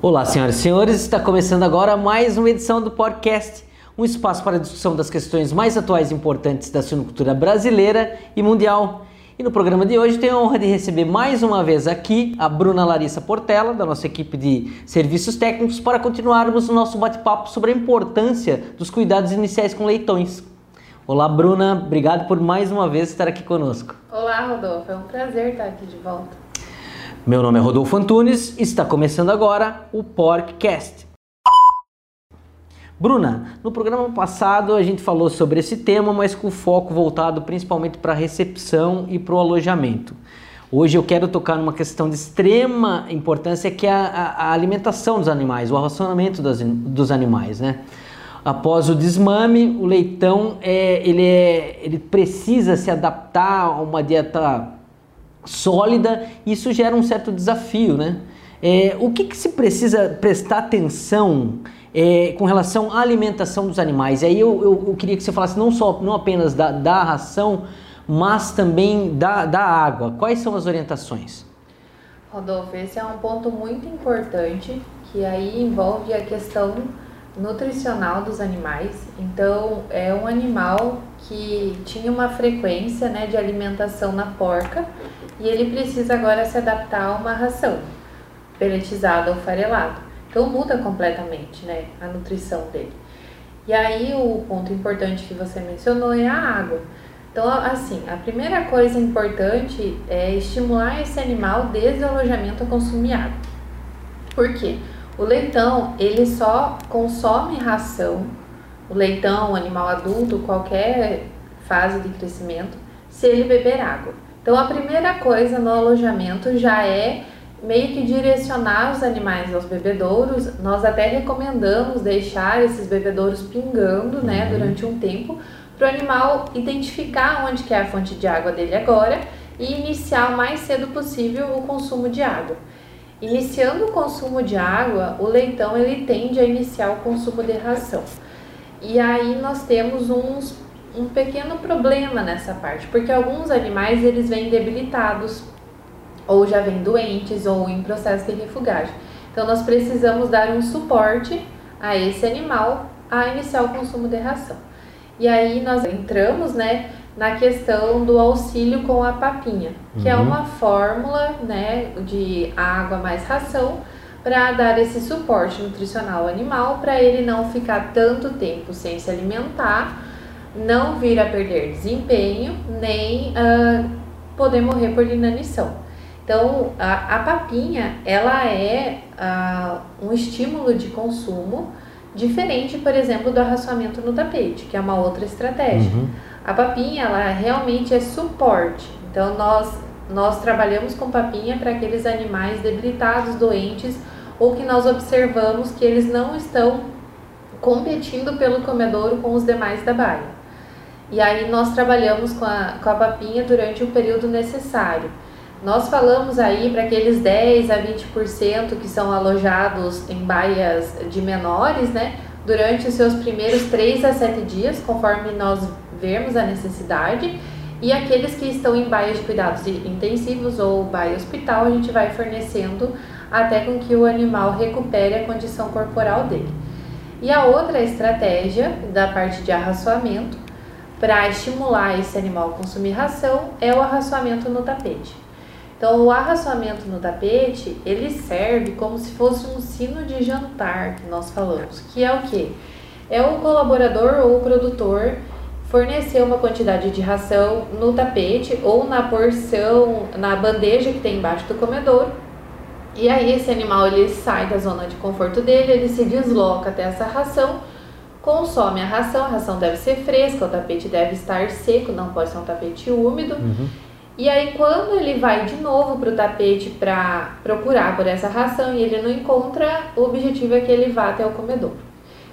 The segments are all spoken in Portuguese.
Olá, senhoras e senhores, está começando agora mais uma edição do podcast, um espaço para discussão das questões mais atuais e importantes da suinocultura brasileira e mundial. E no programa de hoje tenho a honra de receber mais uma vez aqui a Bruna Larissa Portela, da nossa equipe de serviços técnicos, para continuarmos o nosso bate-papo sobre a importância dos cuidados iniciais com leitões. Olá, Bruna, obrigado por mais uma vez estar aqui conosco. Olá, Rodolfo, é um prazer estar aqui de volta. Meu nome é Rodolfo Antunes e está começando agora o Porkcast. Bruna, no programa passado a gente falou sobre esse tema, mas com foco voltado principalmente para a recepção e para o alojamento. Hoje eu quero tocar numa questão de extrema importância que é a, a, alimentação dos animais, o racionamento dos, dos animais, né? Após o desmame, o leitão é, ele, é, ele precisa se adaptar a uma dieta sólida, isso gera um certo desafio, né? É, o que, que, se precisa prestar atenção é, com relação à alimentação dos animais? E aí eu, eu, eu, queria que você falasse não só não apenas da, da ração, mas também da, da água. Quais são as orientações? Rodolfo, esse é um ponto muito importante que aí envolve a questão nutricional dos animais. Então, é um animal que tinha uma frequência né, de alimentação na porca e ele precisa agora se adaptar a uma ração peletizada ou farelada. Então muda completamente né, a nutrição dele. E aí o ponto importante que você mencionou é a água. Então, assim, a primeira coisa importante é estimular esse animal desde o alojamento a consumir água. Por quê? O leitão, ele só consome ração, o leitão, o animal adulto, qualquer fase de crescimento, se ele beber água. Então a primeira coisa no alojamento já é meio que direcionar os animais aos bebedouros. Nós até recomendamos deixar esses bebedouros pingando, né, uhum. durante um tempo, para o animal identificar onde que é a fonte de água dele agora e iniciar o mais cedo possível o consumo de água. Iniciando o consumo de água, o leitão ele tende a iniciar o consumo de ração. E aí nós temos uns um pequeno problema nessa parte, porque alguns animais eles vêm debilitados, ou já vêm doentes, ou em processo de refugagem. Então nós precisamos dar um suporte a esse animal a iniciar o consumo de ração. E aí nós entramos, né, na questão do auxílio com a papinha, que é uhum. é uma fórmula, né, de água mais ração para dar esse suporte nutricional ao animal, para ele não ficar tanto tempo sem se alimentar não vir a perder desempenho, nem uh, poder morrer por inanição. Então, a, a papinha, ela é uh, um estímulo de consumo diferente, por exemplo, do arraçoamento no tapete, que é uma outra estratégia. Uhum. A papinha, ela realmente é suporte. Então, nós, nós trabalhamos com papinha para aqueles animais debilitados, doentes, ou que nós observamos que eles não estão competindo pelo comedouro com os demais da baia. E aí nós trabalhamos com a, com a papinha durante o período necessário. Nós falamos aí para aqueles 10 a 20% que são alojados em baias de menores, né? Durante os seus primeiros 3 a 7 dias, conforme nós vermos a necessidade. E aqueles que estão em baias de cuidados intensivos ou baia hospital, a gente vai fornecendo até com que o animal recupere a condição corporal dele. E a outra estratégia da parte de arraçoamento para estimular esse animal a consumir ração é o arraçoamento no tapete. Então, o arraçoamento no tapete, ele serve como se fosse um sino de jantar que nós falamos, que é o que? É o colaborador ou o produtor fornecer uma quantidade de ração no tapete ou na porção, na bandeja que tem embaixo do comedor. E aí esse animal ele sai da zona de conforto dele, ele se desloca até essa ração consome a ração, a ração deve ser fresca, o tapete deve estar seco, não pode ser um tapete úmido. Uhum. E aí, quando ele vai de novo para o tapete para procurar por essa ração e ele não encontra, o objetivo é que ele vá até o comedor.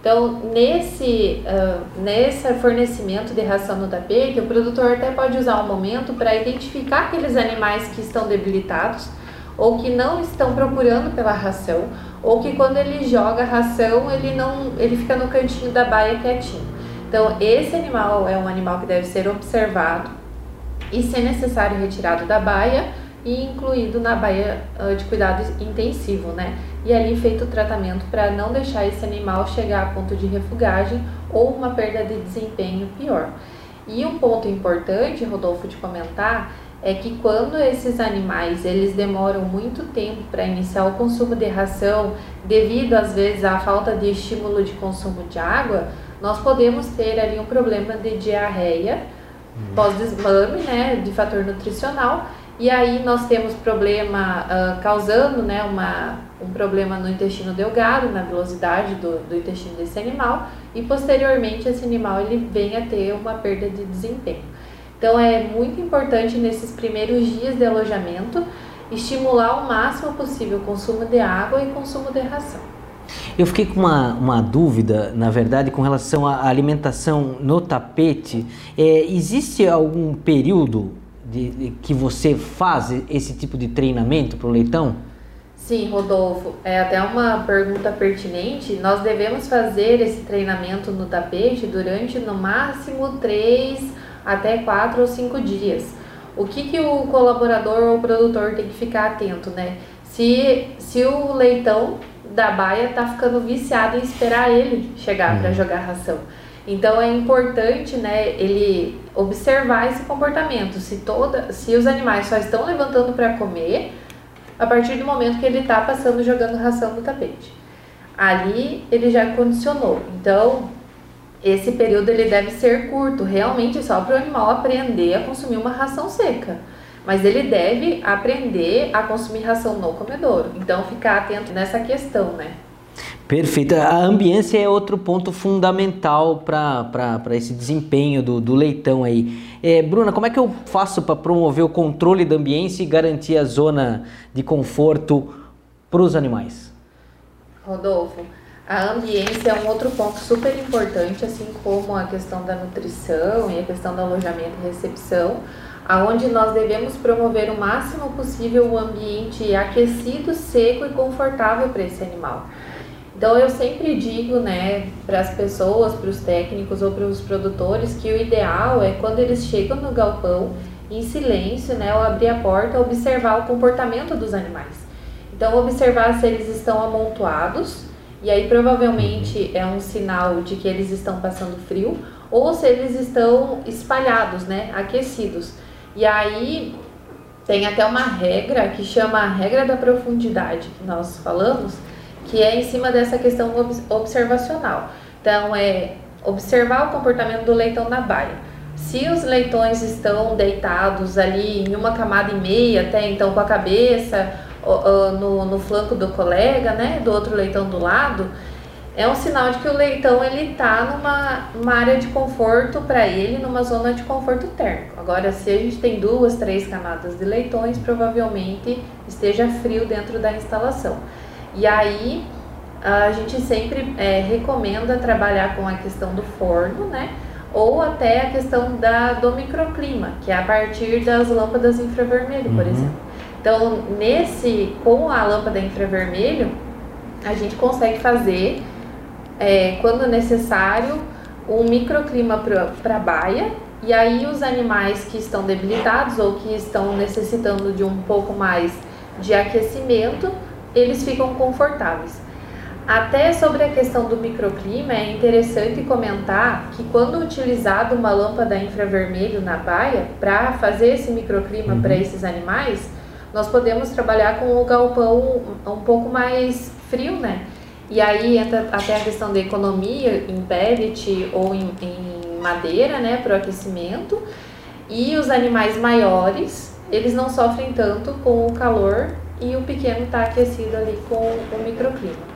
Então, nesse, uh, nesse fornecimento de ração no tapete, o produtor até pode usar um momento para identificar aqueles animais que estão debilitados ou que não estão procurando pela ração ou que quando ele joga ração, ele não, ele fica no cantinho da baia quietinho. Então, esse animal é um animal que deve ser observado e, se necessário, retirado da baia, e incluído na baia de cuidado intensivo, né? E ali feito o tratamento para não deixar esse animal chegar a ponto de refugagem ou uma perda de desempenho pior. E um ponto importante, Rodolfo, de comentar é que quando esses animais eles demoram muito tempo para iniciar o consumo de ração, devido às vezes à falta de estímulo de consumo de água, nós podemos ter ali um problema de diarreia uhum. pós-desmame, né, de fator nutricional, e aí nós temos problema uh, causando, né, uma, um problema no intestino delgado, na velocidade do, do intestino desse animal, e posteriormente esse animal ele vem a ter uma perda de desempenho. Então é muito importante nesses primeiros dias de alojamento estimular ao máximo possível o consumo de água e consumo de ração. Eu fiquei com uma, uma dúvida, na verdade, com relação à alimentação no tapete. É, existe algum período de, de, que você faz esse tipo de treinamento para o leitão? Sim, Rodolfo, é até uma pergunta pertinente. Nós devemos fazer esse treinamento no tapete durante no máximo três até 4 ou 5 dias. O que, que o colaborador ou o produtor tem que ficar atento, né? Se, se o leitão da baia está ficando viciado em esperar ele chegar para uhum. jogar ração. Então é importante, né, ele observar esse comportamento. Se toda, se os animais só estão levantando para comer, a partir do momento que ele está passando jogando ração no tapete, ali ele já condicionou. Então esse período ele deve ser curto, realmente só para o animal aprender a consumir uma ração seca. Mas ele deve aprender a consumir ração no comedouro. Então ficar atento nessa questão, né? Perfeito. A ambiência é outro ponto fundamental para esse desempenho do, do leitão aí. É, Bruna, como é que eu faço para promover o controle da ambiência e garantir a zona de conforto para os animais? Rodolfo, a ambiência é um outro ponto super importante, assim como a questão da nutrição e a questão do alojamento e recepção, aonde nós devemos promover o máximo possível um ambiente aquecido, seco e confortável para esse animal. Então eu sempre digo, né, para as pessoas, para os técnicos ou para os produtores que o ideal é quando eles chegam no galpão em silêncio, né, ou abrir a porta, observar o comportamento dos animais. Então observar se eles estão amontoados e aí provavelmente é um sinal de que eles estão passando frio ou se eles estão espalhados, né, aquecidos. E aí tem até uma regra que chama a regra da profundidade que nós falamos, que é em cima dessa questão observacional. Então é observar o comportamento do leitão na baia. Se os leitões estão deitados ali em uma camada e meia, até então com a cabeça no, no flanco do colega, né, do outro leitão do lado, é um sinal de que o leitão ele está numa uma área de conforto para ele, numa zona de conforto térmico. Agora, se a gente tem duas, três camadas de leitões, provavelmente esteja frio dentro da instalação. E aí a gente sempre é, recomenda trabalhar com a questão do forno, né? Ou até a questão da, do microclima, que é a partir das lâmpadas infravermelho, por uhum. exemplo. Então, nesse, com a lâmpada infravermelho, a gente consegue fazer, é, quando necessário, um microclima para a baia. E aí os animais que estão debilitados ou que estão necessitando de um pouco mais de aquecimento, eles ficam confortáveis. Até sobre a questão do microclima, é interessante comentar que quando utilizado uma lâmpada infravermelho na baia para fazer esse microclima uhum. para esses animais, nós podemos trabalhar com o galpão um pouco mais frio, né? E aí entra até a questão da economia em pellet ou em, em madeira, né, para o aquecimento. E os animais maiores, eles não sofrem tanto com o calor e o pequeno está aquecido ali com o microclima.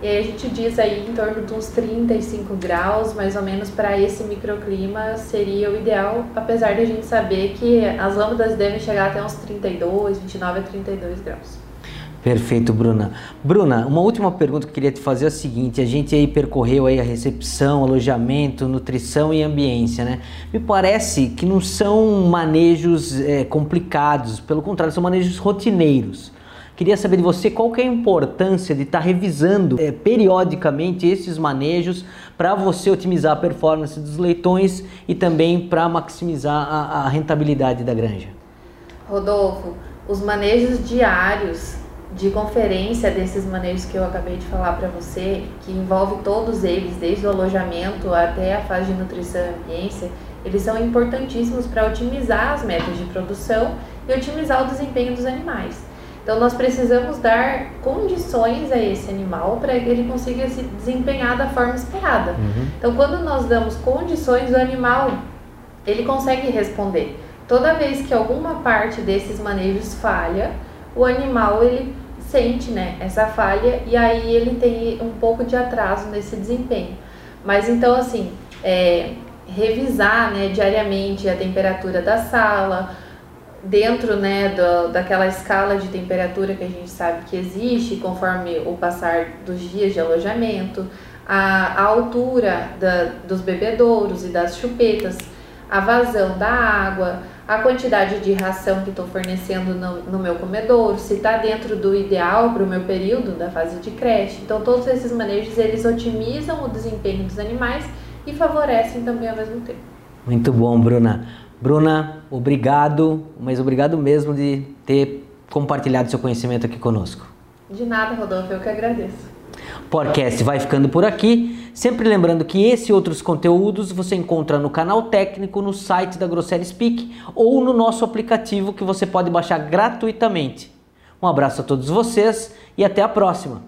E aí a gente diz aí em torno de uns 35 graus, mais ou menos, para esse microclima seria o ideal, apesar de a gente saber que as lâmpadas devem chegar até uns 32, 29 a 32 graus. Perfeito, Bruna. Bruna, uma última pergunta que eu queria te fazer é a seguinte: a gente aí percorreu aí a recepção, alojamento, nutrição e ambiência, né? Me parece que não são manejos é, complicados, pelo contrário, são manejos rotineiros. Queria saber de você qual que é a importância de estar tá revisando é, periodicamente esses manejos para você otimizar a performance dos leitões e também para maximizar a, a rentabilidade da granja. Rodolfo, os manejos diários de conferência desses manejos que eu acabei de falar para você, que envolve todos eles, desde o alojamento até a fase de nutrição e ambiência, eles são importantíssimos para otimizar as metas de produção e otimizar o desempenho dos animais. Então nós precisamos dar condições a esse animal para que ele consiga se desempenhar da forma esperada. Uhum. Então quando nós damos condições, o animal ele consegue responder. Toda vez que alguma parte desses manejos falha, o animal ele sente né, essa falha e aí ele tem um pouco de atraso nesse desempenho. Mas então assim, é, revisar né, diariamente a temperatura da sala, dentro né, do, daquela escala de temperatura que a gente sabe que existe conforme o passar dos dias de alojamento, a, a altura da, dos bebedouros e das chupetas, a vazão da água, a quantidade de ração que estou fornecendo no, no, meu comedouro, se está dentro do ideal para o meu período da fase de creche. Então, todos esses manejos eles otimizam o desempenho dos animais e favorecem também ao mesmo tempo. Muito bom, Bruna. Bruna, obrigado, mas obrigado mesmo de ter compartilhado seu conhecimento aqui conosco. De nada, Rodolfo, eu que agradeço. O podcast vai ficando por aqui. Sempre lembrando que esse e outros conteúdos você encontra no canal técnico, no site da Grosseria Speak ou no nosso aplicativo que você pode baixar gratuitamente. Um abraço a todos vocês e até a próxima!